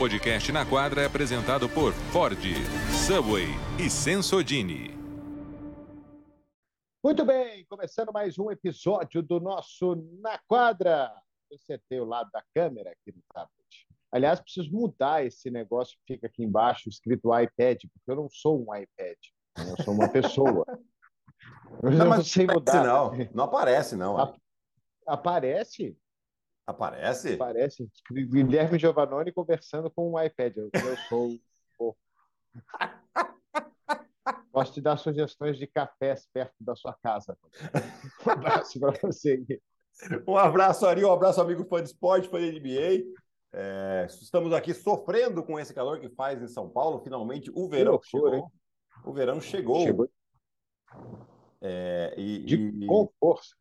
podcast Na Quadra é apresentado por Ford, Subway e Sensodini. Muito bem, começando mais um episódio do nosso Na Quadra. Eu acertei o lado da câmera aqui no tablet. Aliás, preciso mudar esse negócio que fica aqui embaixo escrito iPad, porque eu não sou um iPad, eu sou uma pessoa. Eu não, não sei mudar. Não, não aparece, não. A... Aparece? Aparece? Aparece. Guilherme Giovannoni conversando com um iPad. Eu, eu sou. Posso te dar sugestões de cafés perto da sua casa. Um abraço para você. Um abraço, Ari, um abraço, amigo fã de esporte, fã de NBA. É, estamos aqui sofrendo com esse calor que faz em São Paulo. Finalmente, o verão loucura, chegou. Hein? O verão chegou. chegou. É, e, de e... com força.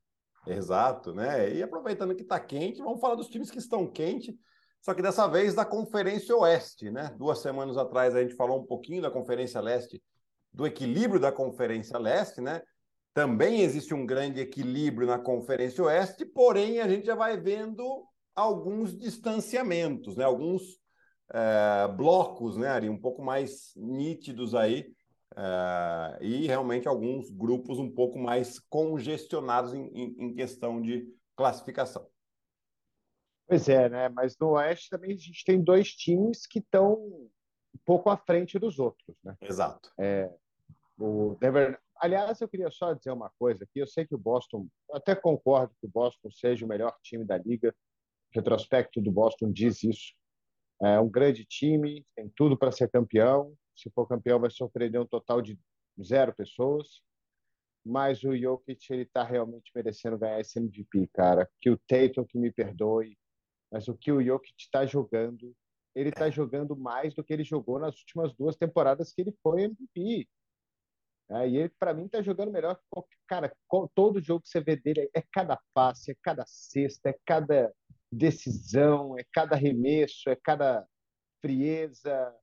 Exato, né? E aproveitando que está quente, vamos falar dos times que estão quentes, só que dessa vez da Conferência Oeste, né? Duas semanas atrás a gente falou um pouquinho da Conferência Leste, do equilíbrio da Conferência Leste, né? Também existe um grande equilíbrio na Conferência Oeste, porém a gente já vai vendo alguns distanciamentos, né? Alguns é, blocos, né, Ari, um pouco mais nítidos aí Uh, e realmente alguns grupos um pouco mais congestionados em, em, em, questão de classificação. Pois é, né? Mas no Oeste também a gente tem dois times que estão um pouco à frente dos outros, né? Exato. É, o Denver. Aliás, eu queria só dizer uma coisa aqui. Eu sei que o Boston, até concordo que o Boston seja o melhor time da liga. O retrospecto do Boston diz isso. É um grande time, tem tudo para ser campeão se for campeão, vai surpreender um total de zero pessoas. Mas o Jokic, ele está realmente merecendo ganhar esse MVP, cara. Que o Tatum que me perdoe, mas o que o Jokic está jogando, ele está jogando mais do que ele jogou nas últimas duas temporadas que ele foi MVP. É, e ele, para mim, está jogando melhor que qualquer. Cara, todo jogo que você vê dele é cada passe, é cada cesta, é cada decisão, é cada arremesso, é cada frieza,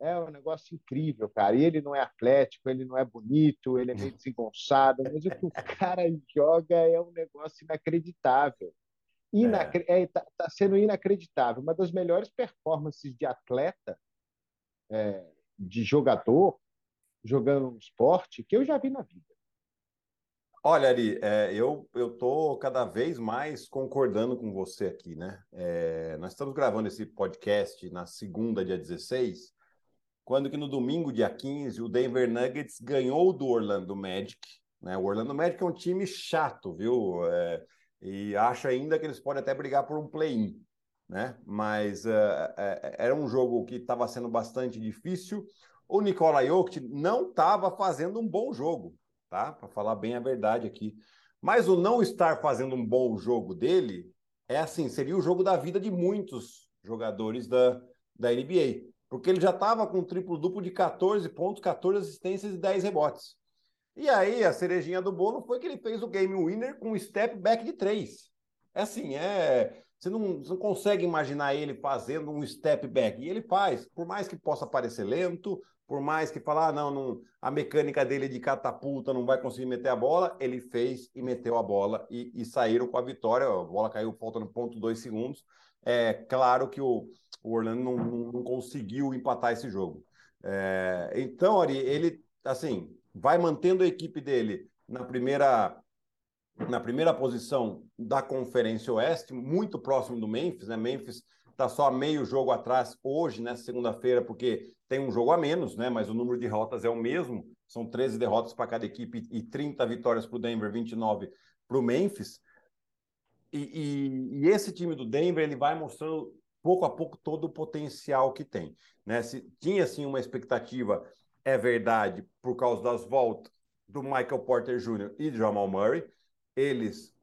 é um negócio incrível, cara. E ele não é atlético, ele não é bonito, ele é meio desengonçado, mas o que o cara joga é um negócio inacreditável. Inacre... É. É, tá, tá, sendo inacreditável. Uma das melhores performances de atleta, é, de jogador, jogando um esporte, que eu já vi na vida. Olha, Ari, é, eu estou cada vez mais concordando com você aqui, né? É, nós estamos gravando esse podcast na segunda, dia 16, quando que no domingo, dia 15, o Denver Nuggets ganhou do Orlando Magic. Né? O Orlando Magic é um time chato, viu? É, e acho ainda que eles podem até brigar por um play-in. Né? Mas uh, é, era um jogo que estava sendo bastante difícil. O Nikola Jokic não estava fazendo um bom jogo, tá? Para falar bem a verdade aqui. Mas o não estar fazendo um bom jogo dele é assim, seria o jogo da vida de muitos jogadores da, da NBA porque ele já estava com um triplo-duplo de 14 pontos, 14 assistências e 10 rebotes. E aí, a cerejinha do bolo foi que ele fez o game winner com um step back de 3. É assim, é. Você não, você não consegue imaginar ele fazendo um step back. E ele faz, por mais que possa parecer lento, por mais que falar, ah, não, não, a mecânica dele de catapulta não vai conseguir meter a bola, ele fez e meteu a bola e, e saíram com a vitória. A bola caiu faltando ponto dois segundos. É claro que o, o Orlando não, não, não, conseguiu empatar esse jogo. É, então, Ari, ele assim vai mantendo a equipe dele na primeira na primeira posição da Conferência Oeste, muito próximo do Memphis, né? Memphis está só meio jogo atrás hoje, nessa segunda-feira, porque tem um jogo a menos, né? Mas o número de derrotas é o mesmo, são 13 derrotas para cada equipe e 30 vitórias para o Denver, 29 para o Memphis. E, e, e, esse time do Denver ele vai mostrando pouco a pouco todo o potencial que tem. Né? Se tinha assim uma expectativa, é verdade, por causa das voltas do Michael Porter Jr. e de Jamal Murray, eles,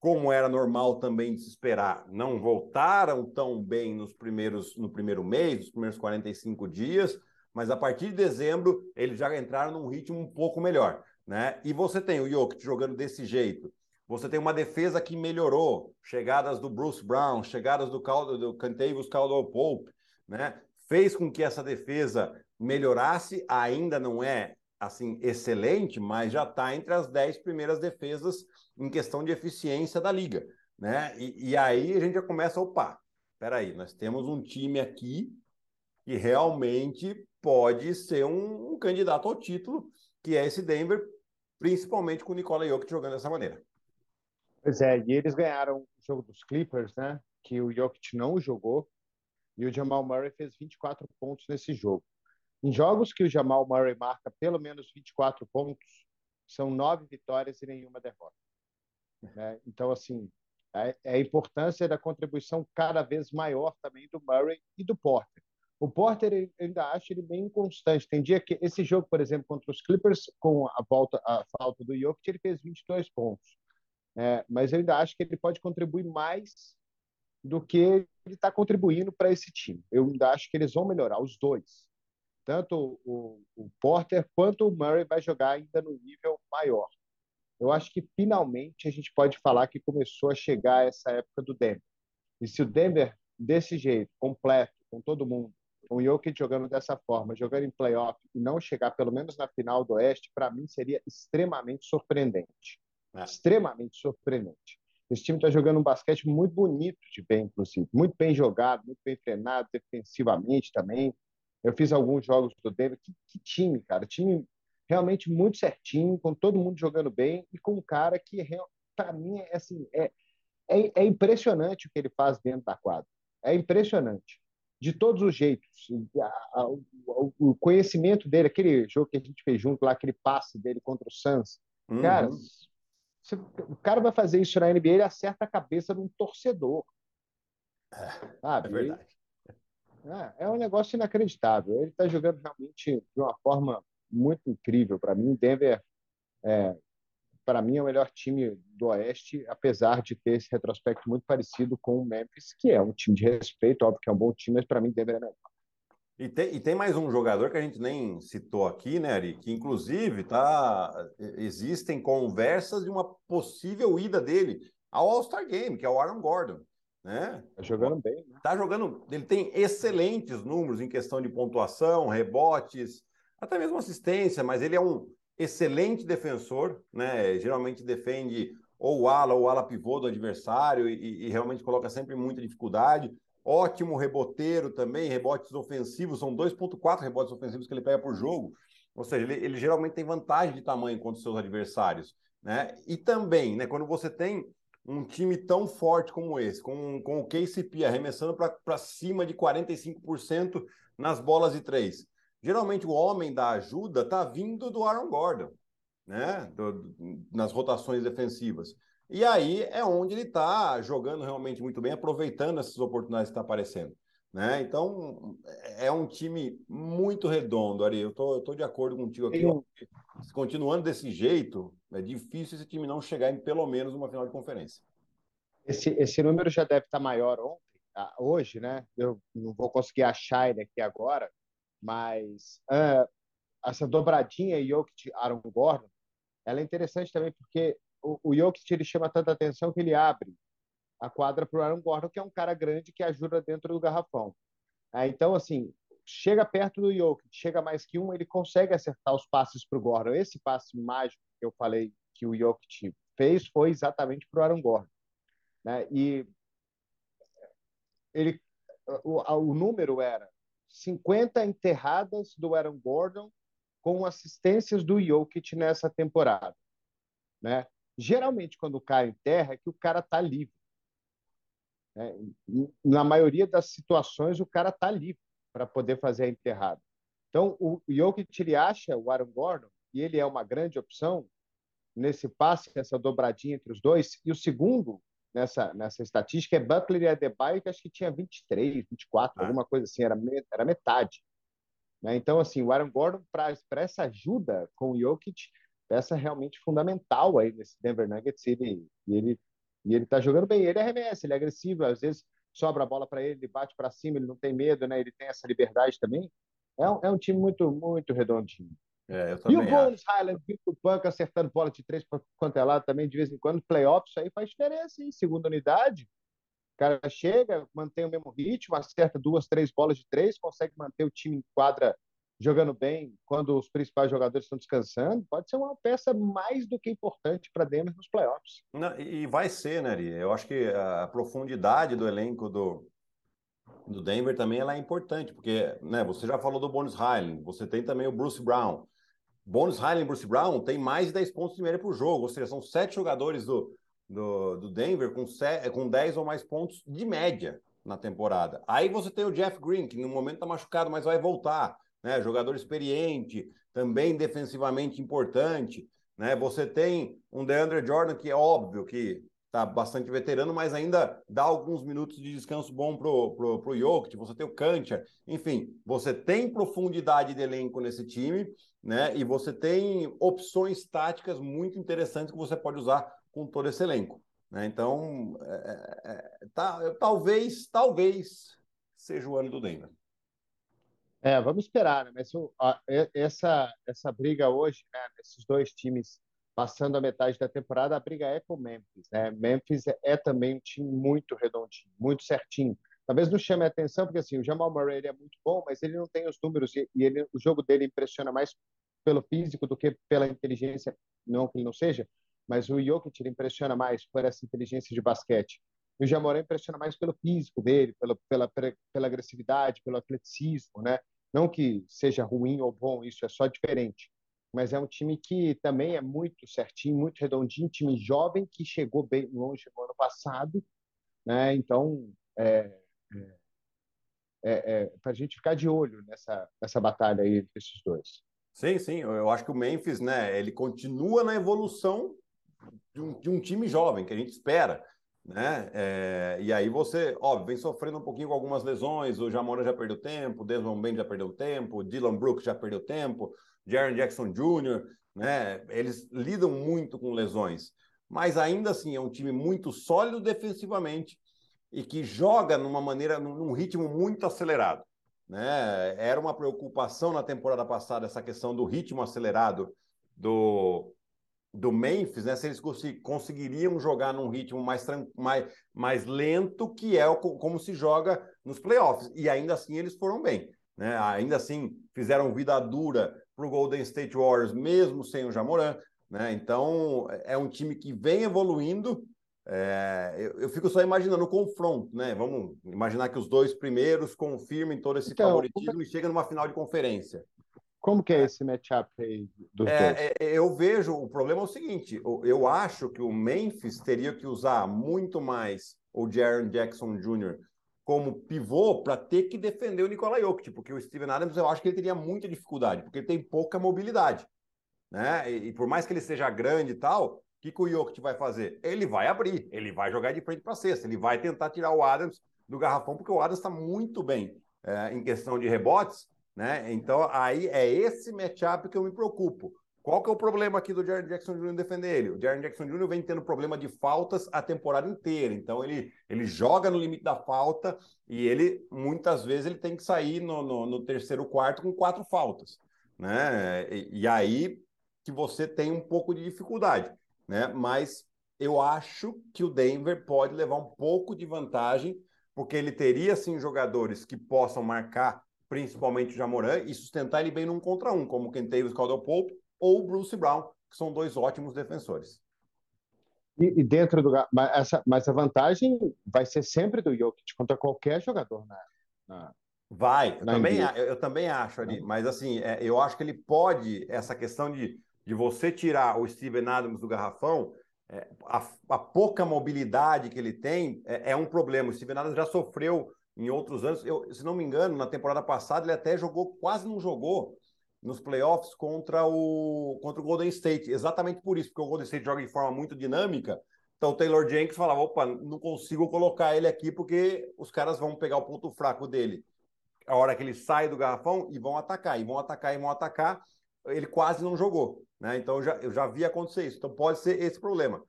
como era normal também de se esperar, não voltaram tão bem nos primeiros no primeiro mês, nos primeiros 45 dias, mas a partir de dezembro eles já entraram num ritmo um pouco melhor, né? E você tem o Jokic jogando desse jeito, você tem uma defesa que melhorou, chegadas do Bruce Brown, chegadas do, Caldo, do Cantavius Caldwell Pope, né? Fez com que essa defesa melhorasse, ainda não é assim excelente, mas já está entre as dez primeiras defesas em questão de eficiência da liga, né? E, e aí a gente já começa, opa, peraí, nós temos um time aqui que realmente pode ser um, um candidato ao título, que é esse Denver, principalmente com o Nikola Jokic jogando dessa maneira. Pois é, e eles ganharam o jogo dos Clippers, né? Que o Jokic não jogou, e o Jamal Murray fez 24 pontos nesse jogo. Em jogos que o Jamal Murray marca pelo menos 24 pontos, são nove vitórias e nenhuma derrota. Né? Então, assim, é, a importância da contribuição cada vez maior também do Murray e do Porter. O Porter eu ainda acho ele bem inconstante. Tem dia que esse jogo, por exemplo, contra os Clippers, com a volta, a falta do Jokic, ele fez 22 pontos. É, mas eu ainda acho que ele pode contribuir mais do que ele está contribuindo para esse time. Eu ainda acho que eles vão melhorar os dois. Tanto o, o Porter quanto o Murray vai jogar ainda no nível maior. Eu acho que finalmente a gente pode falar que começou a chegar essa época do Denver. E se o Denver desse jeito, completo, com todo mundo, com o Jokic jogando dessa forma, jogando em playoff e não chegar pelo menos na final do Oeste, para mim seria extremamente surpreendente. É. Extremamente surpreendente. Esse time está jogando um basquete muito bonito de bem, inclusive. Muito bem jogado, muito bem treinado, defensivamente também. Eu fiz alguns jogos do Denver. Que, que time, cara. Time realmente muito certinho, com todo mundo jogando bem e com um cara que, para mim, é, assim, é, é, é impressionante o que ele faz dentro da quadra. É impressionante de todos os jeitos. o conhecimento dele, aquele jogo que a gente fez junto lá, aquele passe dele contra o Suns, uhum. cara, se, o cara vai fazer isso na NBA, ele acerta a cabeça de um torcedor. É, sabe? é verdade. É, é um negócio inacreditável. Ele está jogando realmente de uma forma muito incrível para mim. Denver é, para mim, é o melhor time do Oeste, apesar de ter esse retrospecto muito parecido com o Memphis, que é um time de respeito, óbvio que é um bom time, mas para mim Denver é melhor. E tem, e tem mais um jogador que a gente nem citou aqui, né, Ari? Que inclusive tá, existem conversas de uma possível ida dele ao All-Star Game, que é o Aaron Gordon. Né? Tá jogando bem. Né? Tá jogando. Ele tem excelentes números em questão de pontuação, rebotes, até mesmo assistência, mas ele é um excelente defensor, né? Geralmente defende ou o ala ou o ala pivô do adversário e, e, realmente coloca sempre muita dificuldade. Ótimo reboteiro também, rebotes ofensivos, são 2,4 rebotes ofensivos que ele pega por jogo. Ou seja, ele, ele, geralmente tem vantagem de tamanho contra os seus adversários. Né? E também, né, quando você tem um time tão forte como esse, com, com o KCP arremessando para cima de 45% nas bolas de três, Geralmente o homem da ajuda está vindo do Aaron Gordon, né? Do, nas rotações defensivas. E aí é onde ele está jogando realmente muito bem, aproveitando essas oportunidades que estão tá aparecendo. Né? Então, é um time muito redondo, Ari. Eu tô, eu tô de acordo contigo aqui. Um... Continuando desse jeito, é difícil esse time não chegar em pelo menos uma final de conferência. Esse, esse número já deve estar tá maior ontem, ah, hoje, né? Eu não vou conseguir achar ele aqui agora, mas uh, essa dobradinha Jokic Aaron Gordon, ela é interessante também porque o, o Jokic ele chama tanta atenção que ele abre a quadra para o Aaron Gordon, que é um cara grande que ajuda dentro do garrafão. É, então, assim, chega perto do Jokic, chega mais que um, ele consegue acertar os passes para o Gordon. Esse passe mágico que eu falei que o Jokic fez foi exatamente para o Aaron Gordon. Né? E ele, o, o número era 50 enterradas do Aaron Gordon com assistências do Jokic nessa temporada. Né? Geralmente, quando o cara enterra, é que o cara está livre. Né? Na maioria das situações, o cara está livre para poder fazer a enterrada. Então, o Jokic ele acha o Aaron Gordon, e ele é uma grande opção nesse passe, essa dobradinha entre os dois. E o segundo nessa, nessa estatística é Butler e Adebayo, que acho que tinha 23, 24, ah. alguma coisa assim, era, era metade. Né? Então, assim, o Aaron Gordon, para essa ajuda com o Jokic, peça realmente fundamental aí nesse Denver Nuggets, ele, e ele e ele está jogando bem, ele arremessa, ele é agressivo, às vezes sobra a bola para ele, ele bate para cima, ele não tem medo, né? Ele tem essa liberdade também. É um, é um time muito, muito redondinho. É, e o Bones Highland vindo do banco acertando bola de três quanto é lado também, de vez em quando, playoffs, aí faz diferença, hein? Segunda unidade. O cara chega, mantém o mesmo ritmo, acerta duas, três bolas de três, consegue manter o time em quadra jogando bem quando os principais jogadores estão descansando. Pode ser uma peça mais do que importante para Denver nos playoffs. Não, e vai ser, né? Eu acho que a profundidade do elenco do, do Denver também ela é importante, porque né, você já falou do Bonus Highland, você tem também o Bruce Brown. Bonus Highland e Bruce Brown tem mais de 10 pontos de média por jogo, ou seja, são sete jogadores do, do, do Denver com, set, com 10 ou mais pontos de média na temporada. Aí você tem o Jeff Green, que no momento está machucado, mas vai voltar. Né? Jogador experiente, também defensivamente importante. Né? Você tem um DeAndre Jordan, que é óbvio que está bastante veterano, mas ainda dá alguns minutos de descanso bom pro, pro, pro Jokic, você tem o Kancher, enfim, você tem profundidade de elenco nesse time, né? E você tem opções táticas muito interessantes que você pode usar com todo esse elenco. Né? Então, é, é, tá, talvez, talvez seja o ano do Denver. É, vamos esperar, né? Mas a, essa, essa briga hoje, né, esses dois times passando a metade da temporada, a briga é com o Memphis. Né? Memphis é, é, também um time muito redondinho, muito certinho. Talvez não chame a atenção, porque assim, o Jamal Murray é muito bom, mas ele não tem os números e, e ele, o jogo dele impressiona mais pelo físico do que pela inteligência, não que ele não seja, mas o Jokic impressiona mais por essa inteligência de basquete. O Jamoran impressiona mais pelo físico dele, pela, pela, pela agressividade, pelo atleticismo, né? Não que seja ruim ou bom, isso é só diferente. Mas é um time que também é muito certinho, muito redondinho, time jovem que chegou bem longe no ano passado, né? Então, é, é, é, é para a gente ficar de olho nessa, nessa batalha aí entre esses dois. Sim, sim. Eu acho que o Memphis, né? Ele continua na evolução de um, de um time jovem que a gente espera. Né? É, e aí você, óbvio, vem sofrendo um pouquinho com algumas lesões. O Jamora já perdeu tempo, o Desmond Bain já perdeu tempo, o Dylan Brooks já perdeu tempo, Jaron Jackson Jr., né? Eles lidam muito com lesões, mas ainda assim é um time muito sólido defensivamente e que joga numa maneira, num ritmo muito acelerado. Né? Era uma preocupação na temporada passada essa questão do ritmo acelerado do, do Memphis, né? Se eles conseguiriam jogar num ritmo mais, mais, mais lento, que é o, como se joga nos playoffs. E ainda assim eles foram bem. Né? Ainda assim fizeram vida dura para o Golden State Warriors, mesmo sem o Jamoran. Né? Então é um time que vem evoluindo. É, eu, eu, fico só imaginando o confronto, né? Vamos imaginar que os dois primeiros confirmem todo esse então, favoritismo e chegam numa final de conferência. Como que é, é esse matchup aí dos é, dois? É, eu vejo, o problema é o seguinte, eu acho que o Memphis teria que usar muito mais o Jaron Jackson Jr. como pivô para ter que defender o Nikola Jokic, porque o Steven Adams eu acho que ele teria muita dificuldade, porque ele tem pouca mobilidade. Né? E, e por mais que ele seja grande e tal, o que, que o Jokic vai fazer? Ele vai abrir, ele vai jogar de frente para cesta, ele vai tentar tirar o Adams do garrafão, porque o Adams está muito bem é, em questão de rebotes, né? Então, aí é esse matchup que eu me preocupo. Qual que é o problema aqui do Jaron Jackson Jr. defender ele? O Jaron Jackson Jr. vem tendo problema de faltas a temporada inteira. Então, ele, ele joga no limite da falta e ele, muitas vezes, ele tem que sair no, no, no terceiro quarto com quatro faltas. Né? E, e, aí que você tem um pouco de dificuldade. Né? Mas eu acho que o Denver pode levar um pouco de vantagem, porque ele teria, sim, jogadores que possam marcar principalmente o Jamoran, e sustentar ele bem num contra um, como o Kentavious Caldwell Pope ou o Bruce Brown, que são dois ótimos defensores. E, e, dentro do. Mas, essa, mas a vantagem vai ser sempre do Jokic contra qualquer jogador na. na vai, eu, também, eu, eu, também acho ali, mas assim, é, eu acho que ele pode, essa questão de, de você tirar o Steven Adams do garrafão, é, a, a, pouca mobilidade que ele tem é, é, um problema. O Steven Adams já sofreu em outros anos. Eu, se não me engano, na temporada passada ele até jogou, quase não jogou nos playoffs contra o, contra o Golden State. Exatamente por isso, porque o Golden State joga de forma muito dinâmica. Então o Taylor Jenkins falava: opa, não consigo colocar ele aqui porque os caras vão pegar o ponto fraco dele. A hora que ele sai do garrafão e vão atacar, e vão atacar, e vão atacar. Ele quase não jogou. Né? Então eu já, eu já vi acontecer isso. Então pode ser esse problema.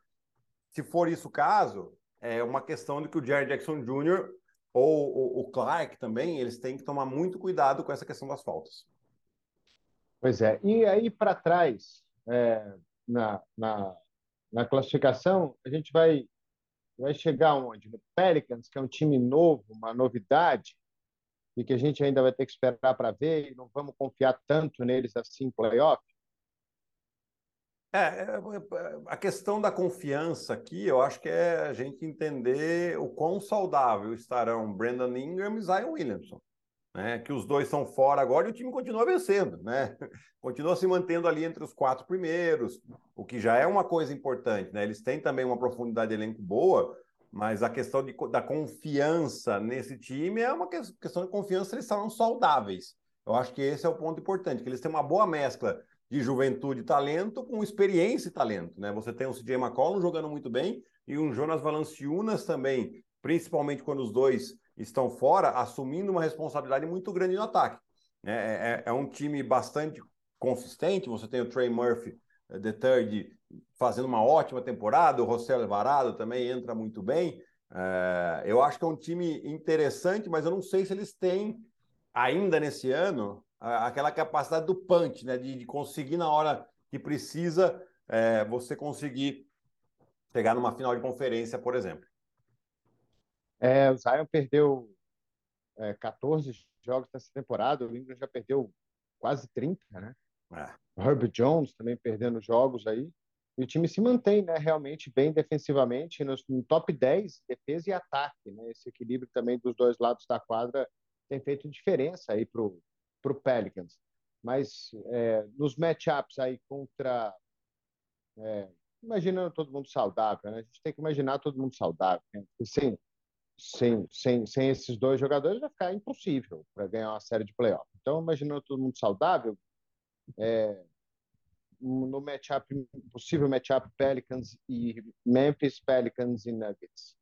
Se for isso o caso, é uma questão de que o Jerry Jackson Jr ou o, Clark também, eles têm que tomar muito cuidado com essa questão das faltas. Pois é. E aí para trás, é, na, na, na classificação, a gente vai, vai chegar onde? No Pelicans, que é um time novo, uma novidade, e que a gente ainda vai ter que esperar para ver, e não vamos confiar tanto neles assim em playoff? É, é, é, a questão da confiança aqui, eu acho que é a gente entender o quão saudável estarão Brandon Ingram e Zion Williamson. Né? Que os dois são fora agora e o time continua vencendo, né? Continua se mantendo ali entre os quatro primeiros, o que já é uma coisa importante, né? Eles têm também uma profundidade de elenco boa, mas a questão de, da confiança nesse time é uma questão de confiança, eles estarão saudáveis. Eu acho que esse é o ponto importante, que eles têm uma boa mescla de juventude e talento com experiência e talento. Né? Você tem o CJ McCollum jogando muito bem e um Jonas Valanciunas também, principalmente quando os dois estão fora, assumindo uma responsabilidade muito grande no ataque. É, é, é um time bastante consistente, você tem o Trey Murphy, eh, the third, fazendo uma ótima temporada, o Rossell Varado também entra muito bem. É, eu acho que é um time interessante, mas eu não sei se eles têm ainda nesse ano aquela capacidade do punch, né? De, de conseguir na hora que precisa é, você conseguir chegar numa final de conferência, por exemplo. É, o Zion perdeu é, 14 jogos nessa temporada, o Ingram já perdeu quase 30, né? É. O Herbert Jones também perdendo jogos aí. E o time se mantém né, realmente bem defensivamente, no, no top 10, defesa e ataque. Né? Esse equilíbrio também dos dois lados da quadra tem feito diferença aí para o Pelicans. Mas é, nos matchups aí contra. É, imaginando todo mundo saudável, né? A gente tem que imaginar todo mundo saudável. Né? Sem, sem, sem, sem esses dois jogadores vai ficar impossível para ganhar uma série de playoffs. Então, imaginando todo mundo saudável, é, no matchup, possível matchup Pelicans e Memphis, Pelicans e Nuggets.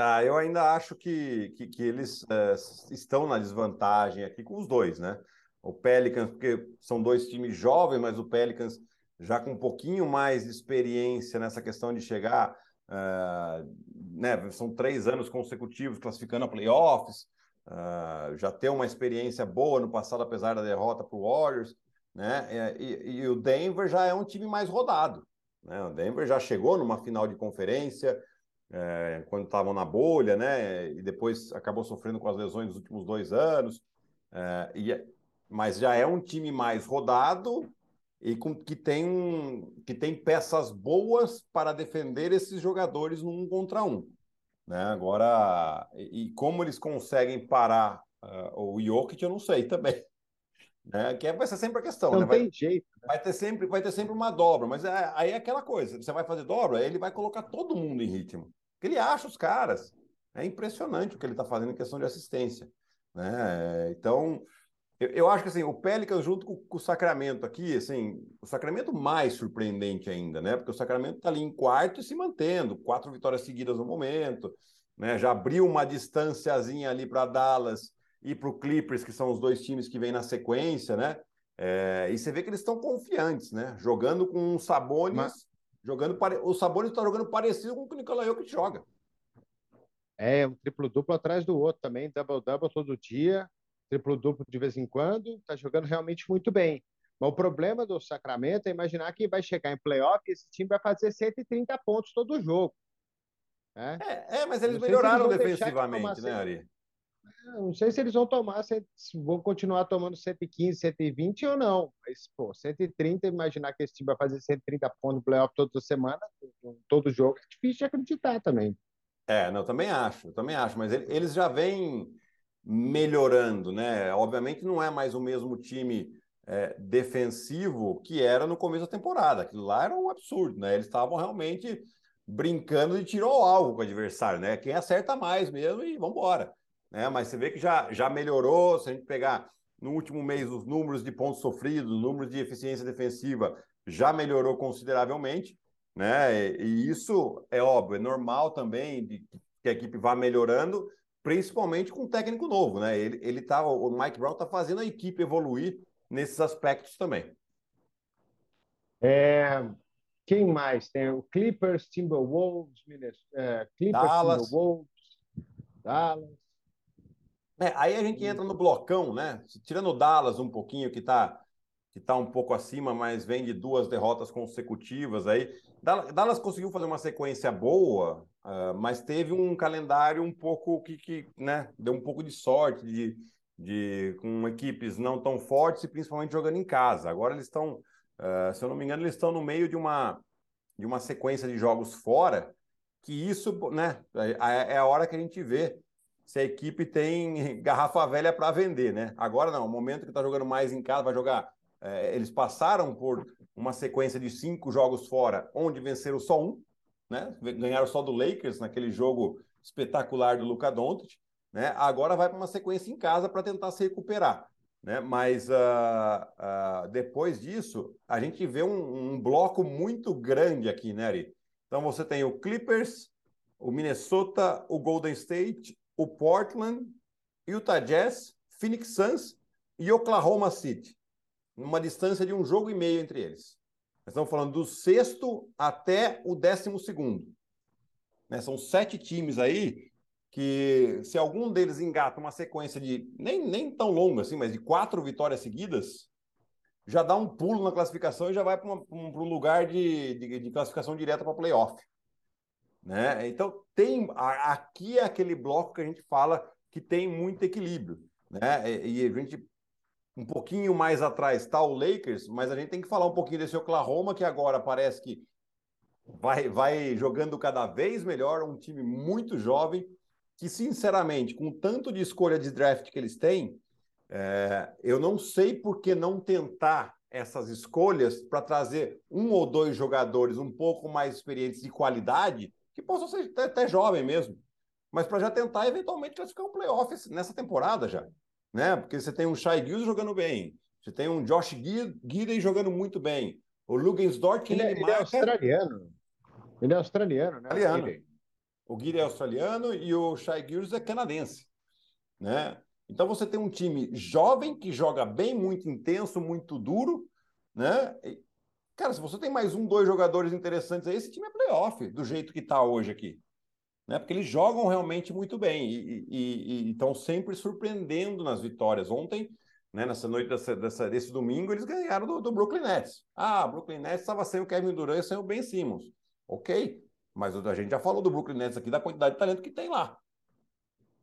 Ah, eu ainda acho que, que, que eles é, estão na desvantagem aqui com os dois, né? O Pelicans, porque são dois times jovens, mas o Pelicans já com um pouquinho mais de experiência nessa questão de chegar, uh, né? São três anos consecutivos classificando a playoffs, uh, já tem uma experiência boa no passado, apesar da derrota para o Warriors, né? E, e, o Denver já é um time mais rodado, né? O Denver já chegou numa final de conferência, é, quando estavam na bolha, né? E depois acabou sofrendo com as lesões nos últimos dois anos. É, e, mas já é um time mais rodado e com, que, tem, que tem peças boas para defender esses jogadores no um contra um. Né? Agora, e, e como eles conseguem parar uh, o Jokic, eu não sei também. Né? Que é, vai ser sempre a questão. Não né? vai, tem jeito. Vai ter, sempre, vai ter sempre uma dobra, mas é, aí é aquela coisa: você vai fazer dobra, ele vai colocar todo mundo em ritmo. Ele acha os caras. É impressionante o que ele está fazendo em questão de assistência. Né? Então, eu, eu, acho que assim, o Pelicans junto com, com, o Sacramento aqui, assim, o Sacramento mais surpreendente ainda, né? Porque o Sacramento está ali em quarto e se mantendo, quatro vitórias seguidas no momento, né? Já abriu uma distânciazinha ali para Dallas e para o Clippers, que são os dois times que vêm na sequência, né? É, e você vê que eles estão confiantes, né? Jogando com um Sabonis Mas... Jogando pare... O Sabonis está jogando parecido com o que o joga. É, um triplo-duplo atrás do outro também, double-double todo dia, triplo-duplo de vez em quando, está jogando realmente muito bem. Mas o problema do Sacramento é imaginar que vai chegar em playoff e esse time vai fazer 130 pontos todo jogo. É, é, é mas eles melhoraram eles defensivamente, né, Ari? Não sei se eles vão tomar, se vão continuar tomando 115, 120 ou não. Mas, pô, 130, imaginar que esse time vai fazer 130 pontos no playoff toda semana, todo jogo, é difícil de acreditar também. É, não, também acho, também acho, mas eles já vêm melhorando, né? Obviamente não é mais o mesmo time é, defensivo que era no começo da temporada. Aquilo lá era um absurdo, né? Eles estavam realmente brincando de tirou ao alvo com o adversário, né? Quem acerta mais mesmo e vamos embora né? Mas você vê que já, já melhorou. Se a gente pegar no último mês os números de pontos sofridos, os números de eficiência defensiva, já melhorou consideravelmente, né? E, isso é óbvio, é normal também de que a equipe vá melhorando, principalmente com um técnico novo, né? Ele, ele tá, o Mike Brown está fazendo a equipe evoluir nesses aspectos também. É, quem mais? Tem o Clippers, Timberwolves, é, Clippers, Dallas. Timberwolves, Dallas. É, aí a gente entra no blocão, né? Tirando o Dallas um pouquinho, que está que tá um pouco acima, mas vem de duas derrotas consecutivas aí. Dallas conseguiu fazer uma sequência boa, uh, mas teve um calendário um pouco que, que né, deu um pouco de sorte de, de com equipes não tão fortes e principalmente jogando em casa. Agora eles estão Uh, se eu não me engano, eles estão no meio de uma, de uma sequência de jogos fora, que isso né, é, é a hora que a gente vê se a equipe tem garrafa velha para vender, né? Agora não, o momento que está jogando mais em casa, vai jogar. É, eles passaram por uma sequência de cinco jogos fora, onde venceram só um, né? Ganharam só do Lakers naquele jogo espetacular do Luca Doncic, né? Agora vai para uma sequência em casa para tentar se recuperar, né? Mas uh, uh, depois disso, a gente vê um, um, bloco muito grande aqui, né, Ari? Então você tem o Clippers, o Minnesota, o Golden State, o Portland, Utah Jazz, Phoenix Suns e Oklahoma City, numa distância de um jogo e meio entre eles. Nós estamos falando do sexto até o décimo segundo. Né? São sete times aí que, se algum deles engata uma sequência de, nem, nem tão longa assim, mas de quatro vitórias seguidas, já dá um pulo na classificação e já vai para um, lugar de, de, de classificação direta para playoff. Né? Então, tem aqui é aquele bloco que a gente fala que tem muito equilíbrio. Né? E a gente, um pouquinho mais atrás está o Lakers, mas a gente tem que falar um pouquinho desse Oklahoma, que agora parece que vai, vai jogando cada vez melhor, um time muito jovem, que, sinceramente, com tanto de escolha de draft que eles têm, é, eu não sei por que não tentar essas escolhas para trazer um ou dois jogadores um pouco mais experientes de qualidade que possam ser até, até jovem mesmo, mas para já tentar eventualmente classificar um playoff nessa temporada já, né? Porque você tem um Shai Gilles jogando bem, você tem um Josh Gidey jogando muito bem, o Lugensdorf que ele, ele, ele é australiano, ele é australiano, né? Australiano. O Guilherme é australiano e o Shai Gilles é canadense, né? Então você tem um time jovem que joga bem, muito intenso, muito duro, né? Cara, se você tem mais um, dois jogadores interessantes aí, esse time é playoff, do jeito que está hoje aqui. Né? Porque eles jogam realmente muito bem e estão sempre surpreendendo nas vitórias. Ontem, né, nessa noite dessa, dessa, desse domingo, eles ganharam do, do Brooklyn Nets. Ah, Brooklyn Nets estava sem o Kevin Durant e sem o Ben Simmons. Ok, mas a gente já falou do Brooklyn Nets aqui, da quantidade de talento que tem lá.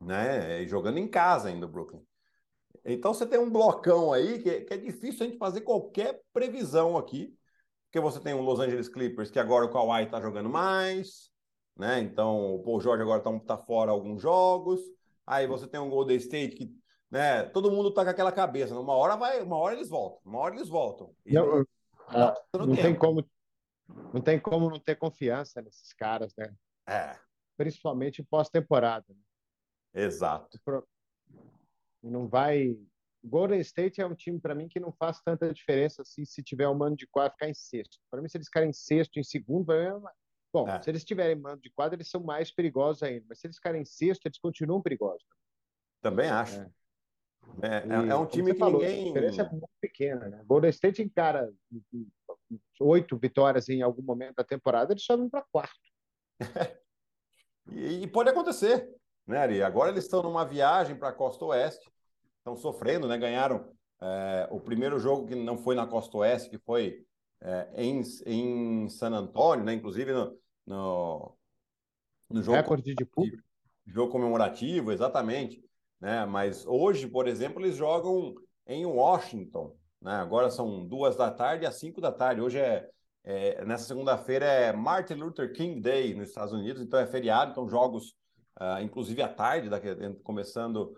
Né? Jogando em casa ainda o Brooklyn. Então você tem um blocão aí que, que é difícil a gente fazer qualquer previsão aqui porque você tem o Los Angeles Clippers, que agora o Kawhi está jogando mais, né? Então o Paul George agora está tá fora alguns jogos. Aí você tem o Golden State que, né? Todo mundo tá com aquela cabeça. Né? Uma hora vai, uma hora eles voltam, uma hora eles voltam. Não, tá não, não tem como, não tem como não ter confiança nesses caras, né? É. Principalmente pós-temporada. Né? Exato. Não vai Golden State é um time para mim que não faz tanta diferença assim se tiver um mano de quadro ficar em sexto. Para mim, se eles ficarem em sexto, em segundo, vai... bom, é. se eles tiverem mano de quadro, eles são mais perigosos ainda. Mas se eles ficarem em sexto, eles continuam perigosos. Também acho. É, é, é, é um time que falou, ninguém. A diferença é muito pequena, né? Golden State encara oito vitórias em algum momento da temporada, eles sobem para quarto. e, e pode acontecer, né, Ari? Agora eles estão numa viagem para a Costa Oeste estão sofrendo, né? Ganharam é, o primeiro jogo que não foi na Costa Oeste, que foi é, em, em San Antônio, né? Inclusive no, no, no jogo recorde de público, jogo comemorativo, exatamente. Né? Mas hoje, por exemplo, eles jogam em Washington. Né? Agora são duas da tarde às cinco da tarde. Hoje é, é nessa segunda-feira é Martin Luther King Day nos Estados Unidos, então é feriado, então jogos, uh, inclusive à tarde, daqui, começando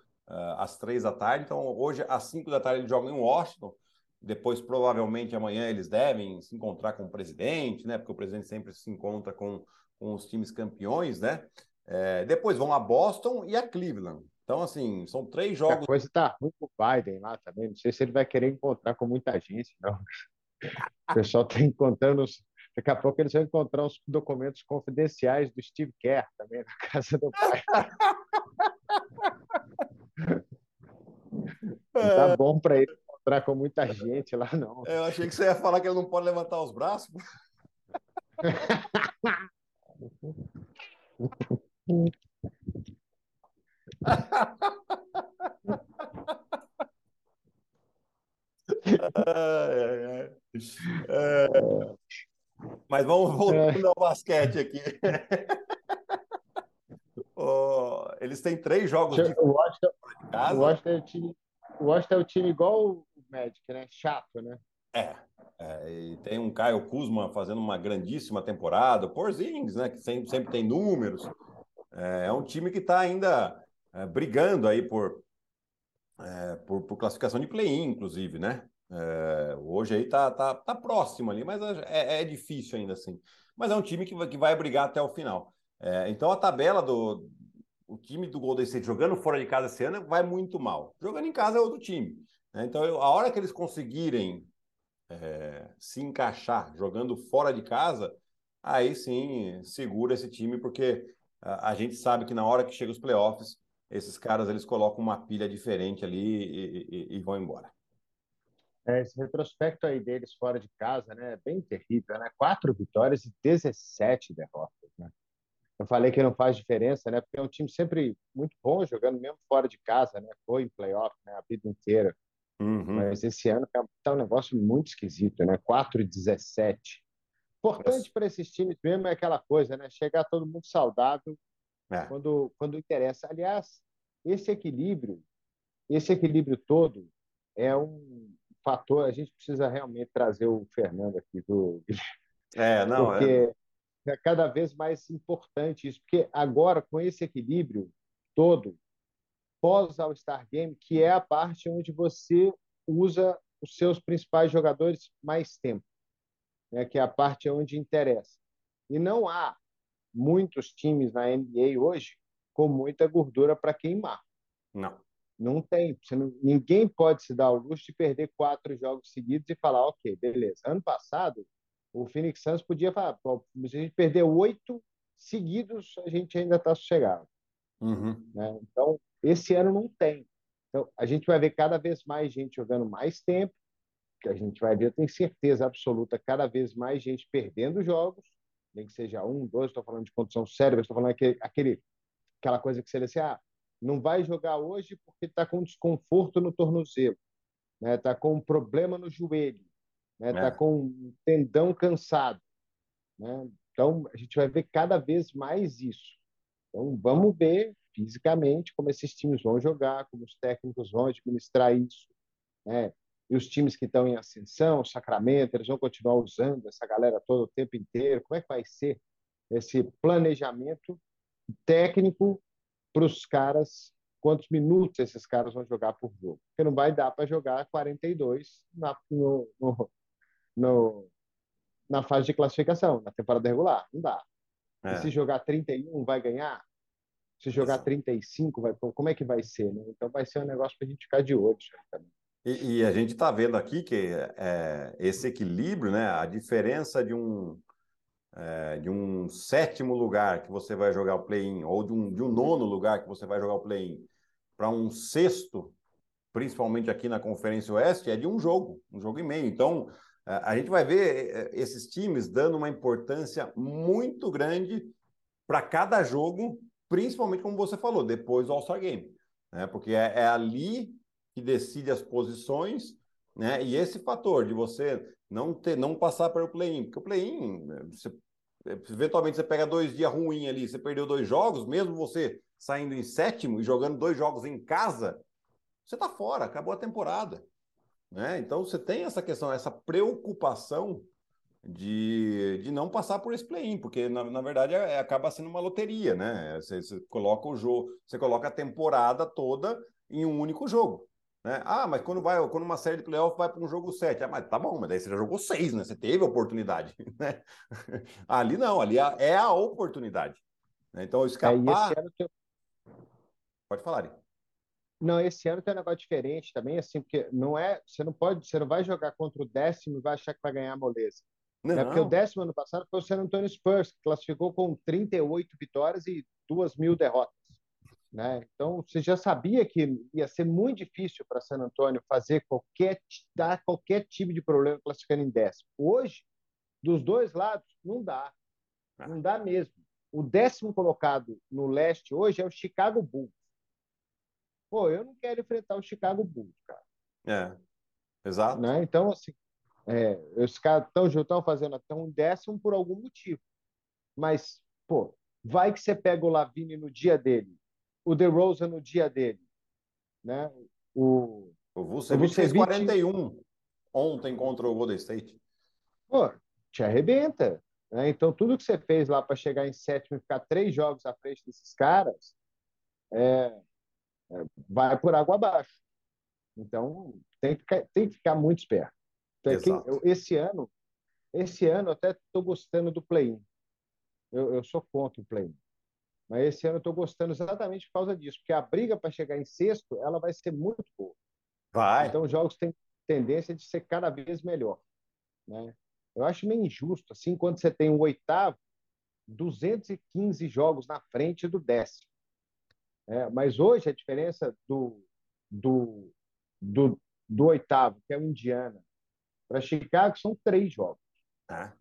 às três da tarde. Então, hoje, às cinco da tarde, eles jogam em Washington. Depois, provavelmente, amanhã eles devem se encontrar com o presidente, né? Porque o presidente sempre se encontra com, com os times campeões, né? É, depois vão a Boston e a Cleveland. Então, assim, são três jogos. A coisa tá ruim pro Biden lá também. Não sei se ele vai querer encontrar com muita gente, não. O pessoal está encontrando. Os... Daqui a pouco eles vão encontrar os documentos confidenciais do Steve Kerr também na casa do pai. Não tá bom para ele encontrar com muita gente lá, não. Eu achei que você ia falar que ele não pode levantar os braços. é, é, mas vamos voltando ao basquete aqui. Oh, eles têm três jogos de Washington, casa. Washington é o time, Washington é o time igual o Magic, né? Chato, né? É, é e tem um Caio Kuzma fazendo uma grandíssima temporada, o Porzingis, né, que sempre, sempre tem números. É, é um time que está ainda é, brigando aí por, é, por, por, classificação de play-in, inclusive, né? É, hoje aí tá, tá, tá próximo ali, mas é, é, difícil ainda assim. Mas é um time que que vai brigar até o final. É, então a tabela do o time do Golden State jogando fora de casa esse ano vai muito mal. Jogando em casa é outro time. Né? Então a hora que eles conseguirem é, se encaixar jogando fora de casa, aí sim segura esse time, porque a, a, gente sabe que na hora que chega os playoffs, esses caras eles colocam uma pilha diferente ali e, e, e vão embora. É, esse retrospecto aí deles fora de casa, né, é bem terrível, né? Quatro vitórias e 17 derrotas, né? Eu falei que não faz diferença, né? Porque é um time sempre muito bom jogando mesmo fora de casa, né? Foi em playoff, né? A vida inteira. Uhum. Mas esse ano tá, tá um negócio muito esquisito, né? 4 e 17. Importante para esses times mesmo é aquela coisa, né? Chegar todo mundo saudável é. quando, quando interessa. Aliás, esse equilíbrio, esse equilíbrio todo é um fator. A gente precisa realmente trazer o Fernando aqui do. É, não, porque é. É cada vez mais importante isso, porque agora com esse equilíbrio todo, pós All-Star Game, que é a parte onde você usa os seus principais jogadores mais tempo, né? que é a parte onde interessa. E não há muitos times na NBA hoje com muita gordura para queimar. Não. Não tem. Não, ninguém pode se dar o luxo de perder quatro jogos seguidos e falar, ok, beleza. Ano passado, o Phoenix Suns podia falar, se a gente perder oito seguidos, a gente ainda está sossegado. Uhum. Né? Então, esse ano não tem. Então, a gente vai ver cada vez mais gente jogando mais tempo, que a gente vai ver, eu tenho certeza absoluta, cada vez mais gente perdendo jogos, nem que seja um, dois, estou falando de condição cérebro, estou falando aquele, aquele, aquela coisa que você diz assim, ah, não vai jogar hoje porque está com desconforto no tornozelo, está né? Tá com um problema no joelho, né? Tá é. com um tendão cansado. Né? Então, a gente vai ver cada vez mais isso. Então, vamos ver fisicamente como esses times vão jogar, como os técnicos vão administrar isso. Né? E os times que estão em ascensão, Sacramento, eles vão continuar usando essa galera todo o tempo inteiro. Como é que vai ser esse planejamento técnico para os caras? Quantos minutos esses caras vão jogar por jogo? Porque não vai dar para jogar 42 na, no, no, no, na fase de classificação, na temporada regular. Não dá. É. se jogar 31, vai ganhar? Se jogar 35, vai, como é que vai ser? Né? Então vai ser um negócio para a gente ficar de olho também. E, e, a gente está vendo aqui que é, esse equilíbrio, né, a diferença de um, é, de um sétimo lugar que você vai jogar o play-in, ou de um, de um nono lugar que você vai jogar o play-in, para um sexto, principalmente aqui na Conferência Oeste, é de um jogo, um jogo e meio. Então, a gente vai ver é, esses times dando uma importância muito grande para cada jogo principalmente como você falou, depois do All-Star Game, né? Porque é, é, ali que decide as posições, né? E esse fator de você não ter, não passar para o play-in, porque o play-in, você, eventualmente você pega dois dias ruins ali, você perdeu dois jogos, mesmo você saindo em sétimo e jogando dois jogos em casa, você está fora, acabou a temporada. Né? Então você tem essa questão, essa preocupação de, de não passar por esse play-in, porque na, na verdade é, é, acaba sendo uma loteria, né? Você, você, coloca o jogo, você coloca a temporada toda em um único jogo. Né? Ah, mas quando vai, quando uma série de playoff vai para um jogo 7, ah, mas tá bom, mas daí você já jogou seis, né? Você teve a oportunidade, né? ali não, ali é, é a oportunidade. Né? Então, escapar. É, Pode falar, Ari. Não, esse ano tem um negócio diferente também, assim, porque não é, você não pode, você não vai jogar contra o décimo e vai achar que vai ganhar a moleza. Não. Né? Porque o décimo ano passado foi o San Antonio Spurs, que classificou com 38 vitórias e 2 mil derrotas. Né? Então, você já sabia que ia ser muito difícil para San Antonio fazer qualquer, dar qualquer tipo de problema classificando em décimo. Hoje, dos dois lados, não dá. Ah. Não dá mesmo. O décimo colocado no leste hoje é o Chicago Bulls. Pô, eu não quero enfrentar o Chicago Bulls, cara. É, exato. Né? Então, assim, é, os caras estão fazendo até um décimo por algum motivo. Mas, pô, vai que você pega o Lavine no dia dele, o DeRozan no dia dele, né? O, o Vucevic fez 41 ontem contra o Golden State. Pô, te arrebenta. Né? Então, tudo que você fez lá para chegar em sétimo e ficar três jogos à frente desses caras, é, é, vai por água abaixo. Então, tem que, ficar, tem que ficar muito esperto. Então, esse ano, esse ano, até estou gostando do play-in. Eu, eu sou contra o play-in. Mas esse ano eu estou gostando exatamente por causa disso, porque a briga para chegar em sexto ela vai ser muito boa. Vai. Então os jogos têm tendência de ser cada vez melhor. Né? Eu acho meio injusto, assim, quando você tem o oitavo, 215 jogos na frente do décimo. É, mas hoje a diferença do, do, do, do oitavo, que é o Indiana, para Chicago são três jogos. Ah.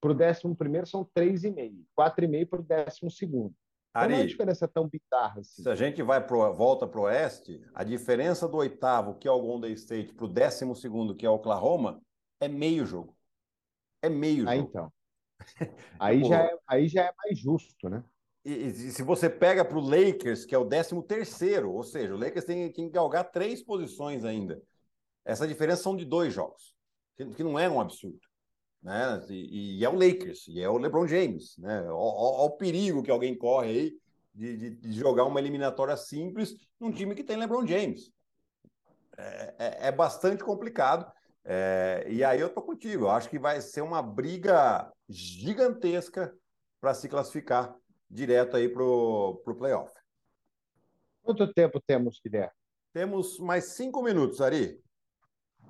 Para o décimo primeiro são três e meio, quatro e meio para o décimo segundo. Ari, não é diferença tão bizarra assim. Se a gente vai pro, volta para o oeste, a diferença do oitavo, que é o Golden State, para o décimo segundo, que é o Oklahoma, é meio jogo. É meio ah, jogo. então. Aí, já é, aí já é mais justo, né? E, e se você pega para o Lakers, que é o décimo terceiro, ou seja, o Lakers tem que galgar três posições ainda. Essa diferença são de dois jogos, que, que não é um absurdo né? E, e, é o Lakers, e é o LeBron James, né? Olha o perigo que alguém corre aí de, de, de, jogar uma eliminatória simples num time que tem LeBron James. É, é, é bastante complicado. É, e aí eu tô contigo. Eu acho que vai ser uma briga gigantesca para se classificar direto aí pro, pro playoff. Quanto tempo temos, Guilherme? Temos mais cinco minutos, Ari.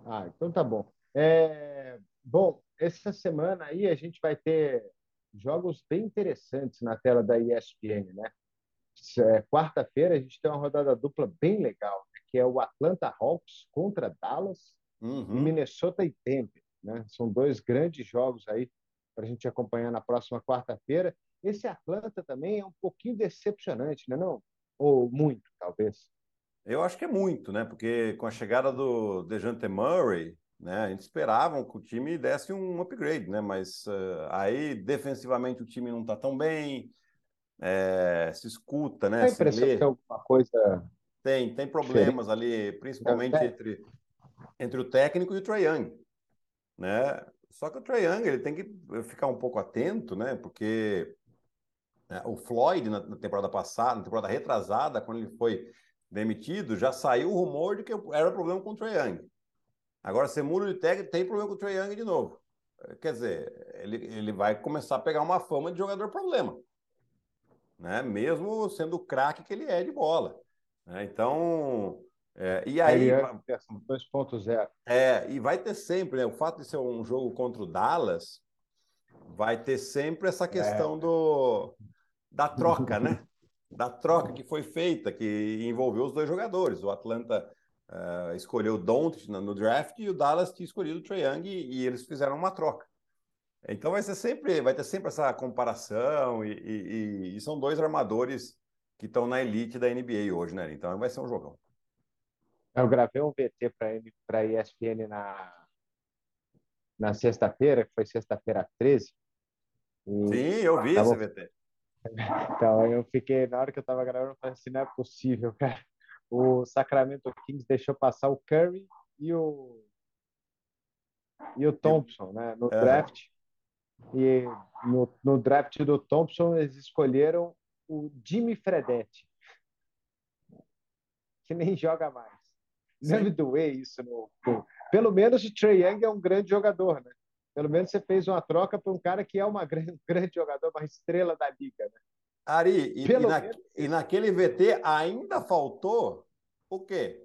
Ah, então tá bom. É, bom, essa semana aí a gente vai ter jogos bem interessantes na tela da ESPN, né? É, quarta-feira a gente tem uma rodada dupla bem legal, né? que é o Atlanta Hawks contra Dallas uhum. e Minnesota e Denver, né? São dois grandes jogos aí para a gente acompanhar na próxima quarta-feira. Esse Atlanta também é um pouquinho decepcionante, né? Não? Ou muito, talvez. Eu acho que é muito, né? Porque com a chegada do Dejante Murray, né? A gente esperava que o time desse um upgrade, né? Mas uh, aí defensivamente o time não está tão bem, é, se escuta, né? Tem impressão que tem alguma coisa. Tem, tem problemas ali, principalmente entre, entre o técnico e o Trae Young, né? Só que o Trae Young ele tem que ficar um pouco atento, né? Porque né, o Floyd na, na temporada passada, na temporada retrasada, quando ele foi demitido, já saiu o rumor de que era problema com o Trae Young. Agora, você muda de técnico, tem problema com o Trae Young de novo. Quer dizer, ele, ele vai começar a pegar uma fama de jogador problema. Né? Mesmo sendo o craque que ele é de bola. Né? Então, é, e aí. 2.0. É, e vai ter sempre, né? O fato de ser um jogo contra o Dallas vai ter sempre essa questão é. do, da troca, né? Da troca que foi feita, que envolveu os dois jogadores. O Atlanta uh, escolheu o Doncic no, draft e o Dallas tinha escolhido o Trae Young e, e, eles fizeram uma troca. Então vai ser sempre, vai ter sempre essa comparação e, e, e são dois armadores que estão na elite da NBA hoje, né? Então vai ser um jogão. Eu gravei um VT para a ESPN na, na sexta-feira, que foi sexta-feira 13. Sim, eu vi tava... esse VT. Então, eu fiquei, na hora que eu estava gravando, eu falei assim, não é possível, cara o Sacramento Kings deixou passar o Curry e o e o Thompson, né, no é. draft. E no, no draft do Thompson eles escolheram o Jimmy Fredetti, que nem joga mais. Deve doer isso. No, pelo menos o Trey Young é um grande jogador, né? Pelo menos você fez uma troca para um cara que é uma grande, um grande jogador, uma estrela da liga, né? Ari, e, e, na, e, naquele VT ainda faltou o quê?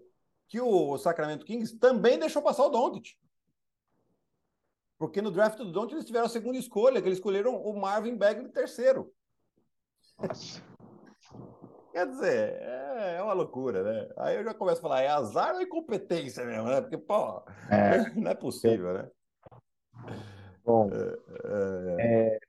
Que o Sacramento Kings também deixou passar o Doncic. Porque no draft do Doncic eles tiveram a segunda escolha, que eles escolheram o Marvin Bagley terceiro. Nossa. Quer dizer, é, é, uma loucura, né? Aí eu já começo a falar, é azar ou incompetência mesmo, né? Porque, pô, é. não é possível, né? Bom, é, é... é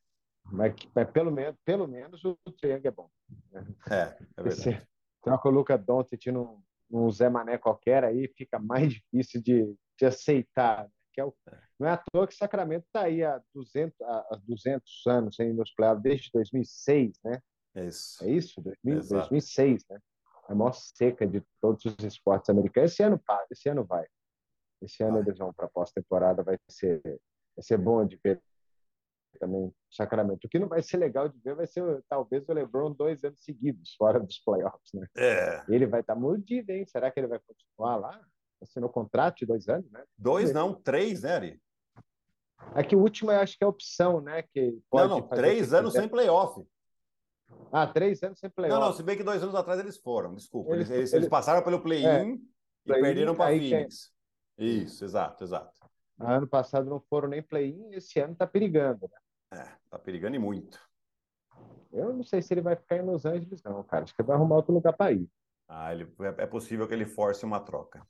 mas, mas, pelo, menos, pelo menos o Triângulo é bom. Né? É, é verdade. Troca o Luca Doncic no, um Zé Mané qualquer, aí fica mais difícil de, de aceitar. Né? Que é o, não é à toa que Sacramento está aí há 200, há 200 anos sem nos playoffs, desde 2006, né? Isso. É isso? 2000, 2006, né? A maior seca de todos os esportes americanos. Esse ano, esse ano vai. Esse ano eles vão para a pós-temporada, vai ser, Vai ser bom de ver também Sacramento. O que não vai ser legal de ver vai ser talvez o LeBron dois anos seguidos fora dos playoffs, né? É. Ele vai estar tá mordido, hein? Será que ele vai continuar lá? Assinou contrato de dois anos, né? Dois não, três, né, Ari? É que o último eu acho que é opção, né? Que não, não, três anos sem playoff. Ah, três anos sem playoff. Não, não, se bem que dois anos atrás eles foram, desculpa. Eles, eles, eles passaram pelo play-in é, e play perderam para Phoenix. Isso, exato, exato. Ano passado não foram nem play-in, esse ano tá perigando, né? É, tá perigando e muito. Eu não sei se ele vai ficar em Los Angeles, não, cara. Acho que vai arrumar outro lugar para ir. Ah, ele, é, é possível que ele force uma troca.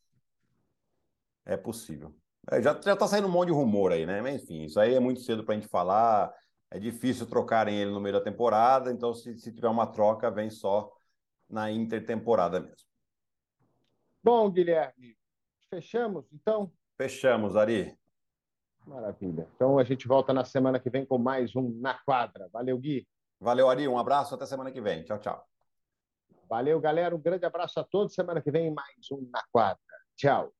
É possível. É, já, já tá saindo um monte de rumor aí, né? Mas, enfim, isso aí é muito cedo para a gente falar. É difícil trocarem ele no meio da temporada, então se, se tiver uma troca, vem só na intertemporada mesmo. Bom, Guilherme, fechamos então? Fechamos, Ari. Maravilha. Então a gente volta na semana que vem com mais um Na Quadra. Valeu, Gui. Valeu, Ari. Um abraço. Até semana que vem. Tchau, tchau. Valeu, galera. Um grande abraço a todos. Semana que vem, mais um Na Quadra. Tchau.